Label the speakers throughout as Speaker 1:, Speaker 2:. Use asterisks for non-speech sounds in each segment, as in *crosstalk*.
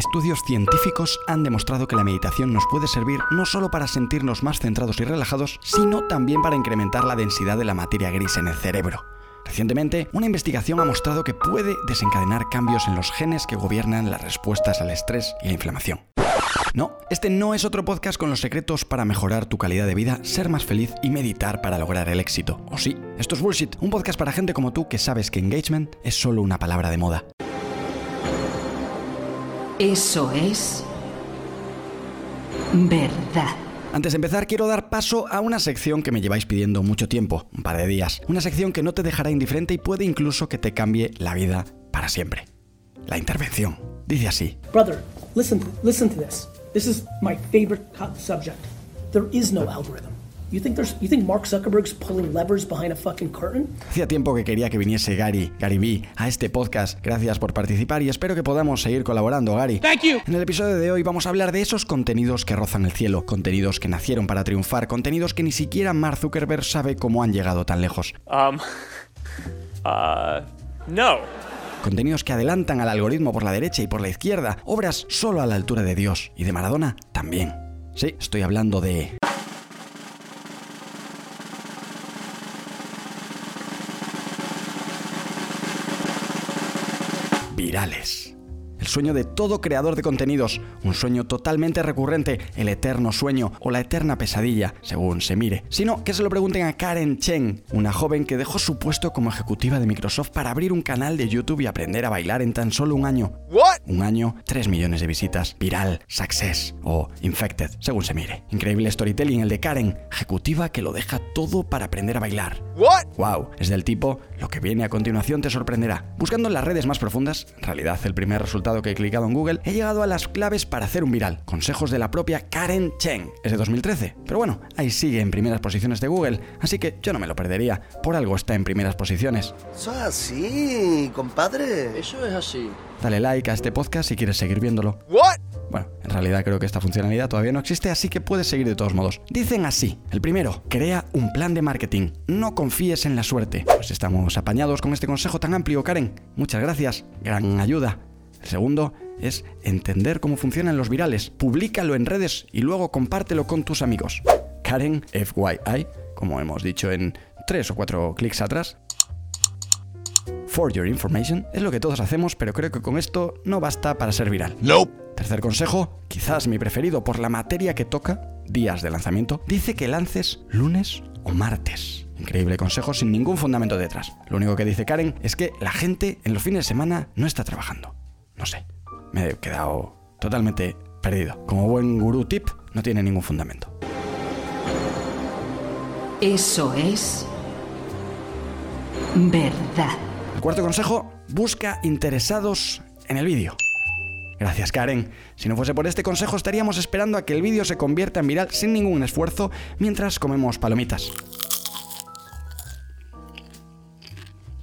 Speaker 1: Estudios científicos han demostrado que la meditación nos puede servir no solo para sentirnos más centrados y relajados, sino también para incrementar la densidad de la materia gris en el cerebro. Recientemente, una investigación ha mostrado que puede desencadenar cambios en los genes que gobiernan las respuestas al estrés y la inflamación. No, este no es otro podcast con los secretos para mejorar tu calidad de vida, ser más feliz y meditar para lograr el éxito. O sí, esto es Bullshit, un podcast para gente como tú que sabes que engagement es solo una palabra de moda.
Speaker 2: Eso es verdad.
Speaker 1: Antes de empezar, quiero dar paso a una sección que me lleváis pidiendo mucho tiempo, un par de días. Una sección que no te dejará indiferente y puede incluso que te cambie la vida para siempre. La intervención. Dice así.
Speaker 3: Brother, listen, listen to this. This is my favorite subject. There is no algorithm. You think there's you think Mark Zuckerberg's pulling levers behind a fucking curtain?
Speaker 1: Hacía tiempo que quería que viniese Gary, Gary B, a este podcast. Gracias por participar y espero que podamos seguir colaborando, Gary.
Speaker 3: Thank you.
Speaker 1: En el episodio de hoy vamos a hablar de esos contenidos que rozan el cielo, contenidos que nacieron para triunfar, contenidos que ni siquiera Mark Zuckerberg sabe cómo han llegado tan lejos.
Speaker 4: Um, *laughs* uh, no.
Speaker 1: Contenidos que adelantan al algoritmo por la derecha y por la izquierda, obras solo a la altura de Dios y de Maradona también. Sí, estoy hablando de El sueño de todo creador de contenidos, un sueño totalmente recurrente, el eterno sueño o la eterna pesadilla, según se mire. Sino que se lo pregunten a Karen Chen, una joven que dejó su puesto como ejecutiva de Microsoft para abrir un canal de YouTube y aprender a bailar en tan solo un año. Un año, 3 millones de visitas, viral, success o infected, según se mire. Increíble storytelling el de Karen, ejecutiva que lo deja todo para aprender a bailar. Wow, es del tipo, lo que viene a continuación te sorprenderá. Buscando en las redes más profundas, en realidad el primer resultado que he clicado en Google, he llegado a las claves para hacer un viral. Consejos de la propia Karen Chen. Es de 2013. Pero bueno, ahí sigue en primeras posiciones de Google, así que yo no me lo perdería. Por algo está en primeras posiciones.
Speaker 5: Eso es así, compadre.
Speaker 6: Eso es así.
Speaker 1: Dale like a este podcast si quieres seguir viéndolo. Bueno, en realidad creo que esta funcionalidad todavía no existe, así que puedes seguir de todos modos. Dicen así. El primero, crea un plan de marketing. No confíes en la suerte. Pues estamos apañados con este consejo tan amplio, Karen. Muchas gracias. Gran ayuda. El segundo es entender cómo funcionan los virales. Publícalo en redes y luego compártelo con tus amigos. Karen FYI, como hemos dicho en tres o cuatro clics atrás. For your information es lo que todos hacemos, pero creo que con esto no basta para ser viral.
Speaker 5: No.
Speaker 1: Tercer consejo, quizás mi preferido por la materia que toca, días de lanzamiento, dice que lances lunes o martes. Increíble consejo sin ningún fundamento detrás. Lo único que dice Karen es que la gente en los fines de semana no está trabajando. No sé, me he quedado totalmente perdido. Como buen gurú tip, no tiene ningún fundamento.
Speaker 2: Eso es verdad.
Speaker 1: Cuarto consejo, busca interesados en el vídeo. Gracias Karen. Si no fuese por este consejo estaríamos esperando a que el vídeo se convierta en viral sin ningún esfuerzo mientras comemos palomitas.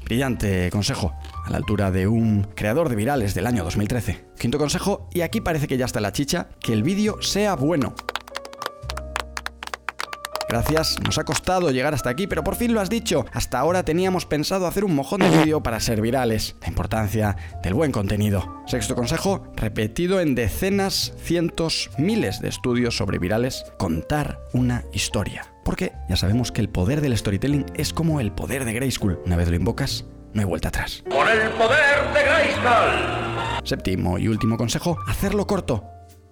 Speaker 1: Brillante consejo, a la altura de un creador de virales del año 2013. Quinto consejo, y aquí parece que ya está la chicha, que el vídeo sea bueno. Gracias, nos ha costado llegar hasta aquí, pero por fin lo has dicho. Hasta ahora teníamos pensado hacer un mojón de vídeo para ser virales. La importancia del buen contenido. Sexto consejo, repetido en decenas, cientos, miles de estudios sobre virales, contar una historia. Porque ya sabemos que el poder del storytelling es como el poder de Grayskull. Una vez lo invocas, no hay vuelta atrás.
Speaker 7: Con el poder de Grayskull.
Speaker 1: Séptimo y último consejo, hacerlo corto.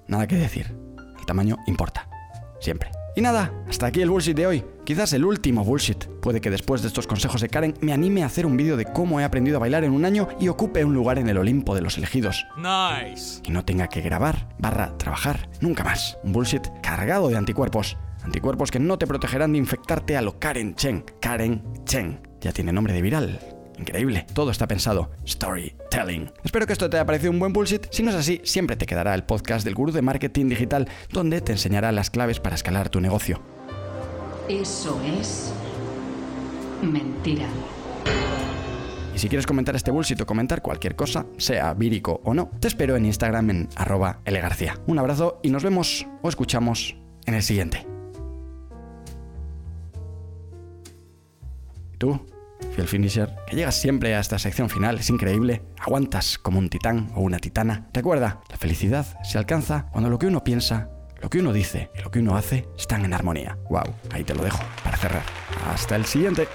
Speaker 1: Nada que decir. El tamaño importa. Siempre. Y nada, hasta aquí el bullshit de hoy. Quizás el último bullshit. Puede que después de estos consejos de Karen me anime a hacer un vídeo de cómo he aprendido a bailar en un año y ocupe un lugar en el Olimpo de los elegidos.
Speaker 6: Nice.
Speaker 1: Y no tenga que grabar, barra, trabajar, nunca más. Un bullshit cargado de anticuerpos. Anticuerpos que no te protegerán de infectarte a lo Karen Chen. Karen Chen. Ya tiene nombre de viral. Increíble, todo está pensado. Storytelling. Espero que esto te haya parecido un buen bullshit. Si no es así, siempre te quedará el podcast del gurú de marketing digital, donde te enseñará las claves para escalar tu negocio.
Speaker 2: Eso es mentira.
Speaker 1: Y si quieres comentar este bullshit o comentar cualquier cosa, sea vírico o no, te espero en Instagram en arroba lgarcía. Un abrazo y nos vemos o escuchamos en el siguiente. ¿Tú? Phil Finisher, que llegas siempre a esta sección final, es increíble. Aguantas como un titán o una titana. Recuerda, la felicidad se alcanza cuando lo que uno piensa, lo que uno dice y lo que uno hace están en armonía. Wow, ahí te lo dejo para cerrar. Hasta el siguiente.